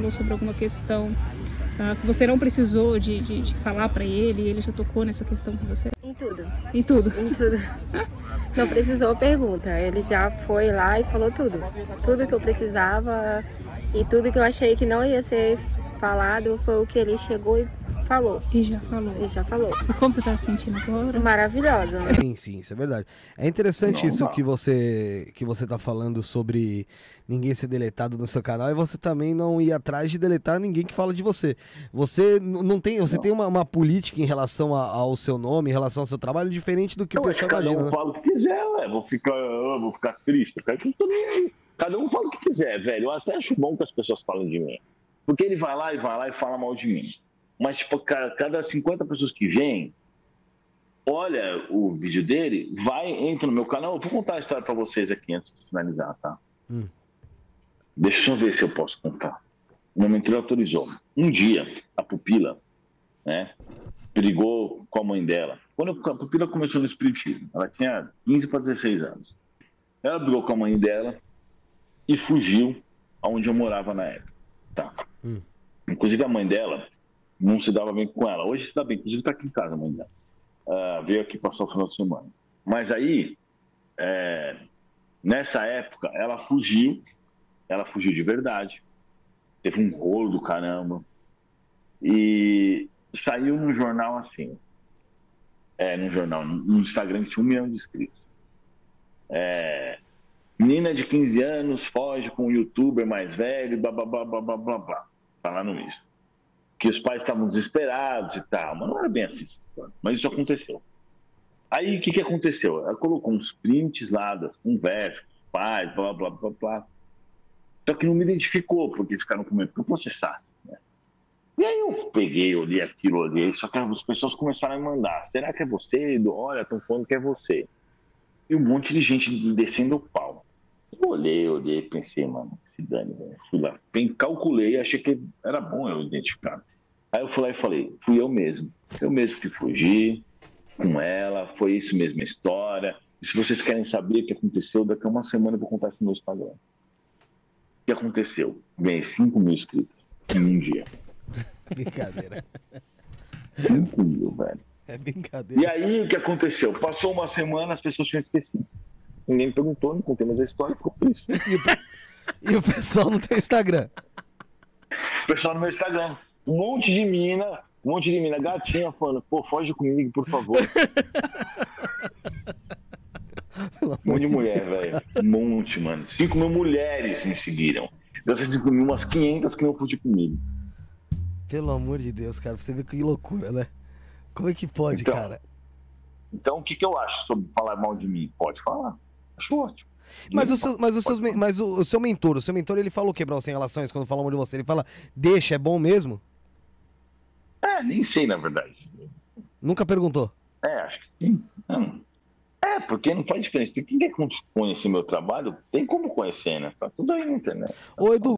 falou sobre alguma questão uh, que você não precisou de, de, de falar para ele, ele já tocou nessa questão com você? Em tudo. Em tudo? Em tudo. Não precisou pergunta, ele já foi lá e falou tudo. Tudo que eu precisava e tudo que eu achei que não ia ser falado foi o que ele chegou e falou. E já falou. E já falou. E como você tá se sentindo agora? Maravilhosa. Né? Sim, sim, isso é verdade. É interessante isso que você que você tá falando sobre ninguém ser deletado no seu canal e você também não ir atrás de deletar ninguém que fala de você. Você não tem, você não. tem uma, uma, política em relação a, ao seu nome, em relação ao seu trabalho diferente do que eu o pessoal cada imagina. Cada um fala o que quiser, ué. Vou ficar, vou ficar triste, eu que tô nem aí. Cada um fala o que quiser, velho. Eu até acho bom que as pessoas falem de mim. Porque ele vai lá e vai lá e fala mal de mim. Mas, tipo, cada 50 pessoas que vêm, olha o vídeo dele, vai, entra no meu canal. Eu vou contar a história para vocês aqui antes de finalizar, tá? Hum. Deixa eu ver se eu posso contar. O momento ele autorizou. Um dia, a pupila, né, brigou com a mãe dela. Quando a pupila começou no espiritismo, ela tinha 15 para 16 anos. Ela brigou com a mãe dela e fugiu aonde eu morava na época. Tá. Hum. Inclusive a mãe dela não se dava bem com ela. Hoje se dá bem, inclusive está aqui em casa amanhã. Uh, veio aqui passar o final de semana. Mas aí, é, nessa época, ela fugiu, ela fugiu de verdade. Teve um rolo do caramba. E saiu no jornal assim. É, no jornal, no Instagram que tinha um milhão de inscritos. É, menina de 15 anos foge com um youtuber mais velho, blá blá blá blá blá blá blá. Tá lá no que os pais estavam desesperados e tal, mas não era bem assim. Mas isso aconteceu. Aí o que, que aconteceu? Ela colocou uns prints lá das conversas, pais, blá, blá, blá, blá. Só que não me identificou, porque ficaram com medo que eu processasse. Né? E aí eu peguei, olhei aquilo, olhei, só que as pessoas começaram a me mandar. Será que é você? Olha, estão falando que é você. E um monte de gente descendo o pau. Eu olhei, olhei, pensei, mano, se dane, velho. Fui lá, calculei, achei que era bom eu identificar. Aí eu fui lá e falei, fui eu mesmo. Eu mesmo que fugi com ela, foi isso mesmo a história. E se vocês querem saber o que aconteceu, daqui a uma semana eu vou contar isso no meu Instagram. O que aconteceu? Ganhei 5 mil inscritos em um dia. Brincadeira. 5 mil, velho. É brincadeira. E aí o que aconteceu? Passou uma semana, as pessoas tinham esquecido. Ninguém me perguntou, não contei mais a história, ficou por isso. E o, e o pessoal no teu Instagram? O pessoal no meu Instagram um monte de mina, um monte de mina gatinha falando, pô, foge comigo, por favor. um monte de mulher, velho. Um monte, mano. 5 mil mulheres me seguiram. Dessas 5 mil, umas 500 que não fugir comigo. Pelo amor de Deus, cara, você vê que loucura, né? Como é que pode, então, cara? Então, o que, que eu acho sobre falar mal de mim? Pode falar. Acho ótimo. Mas, o seu, mas, os seus, mas o, o, seu mentor, o seu mentor, ele falou que sem relações quando falou mal de você. Ele fala, deixa, é bom mesmo? É, nem sei, na verdade. Nunca perguntou? É, acho que sim. Não. É, porque não faz diferença. Porque quem quer conhecer meu trabalho, tem como conhecer, né? Tá tudo aí na internet. Ô, Edu,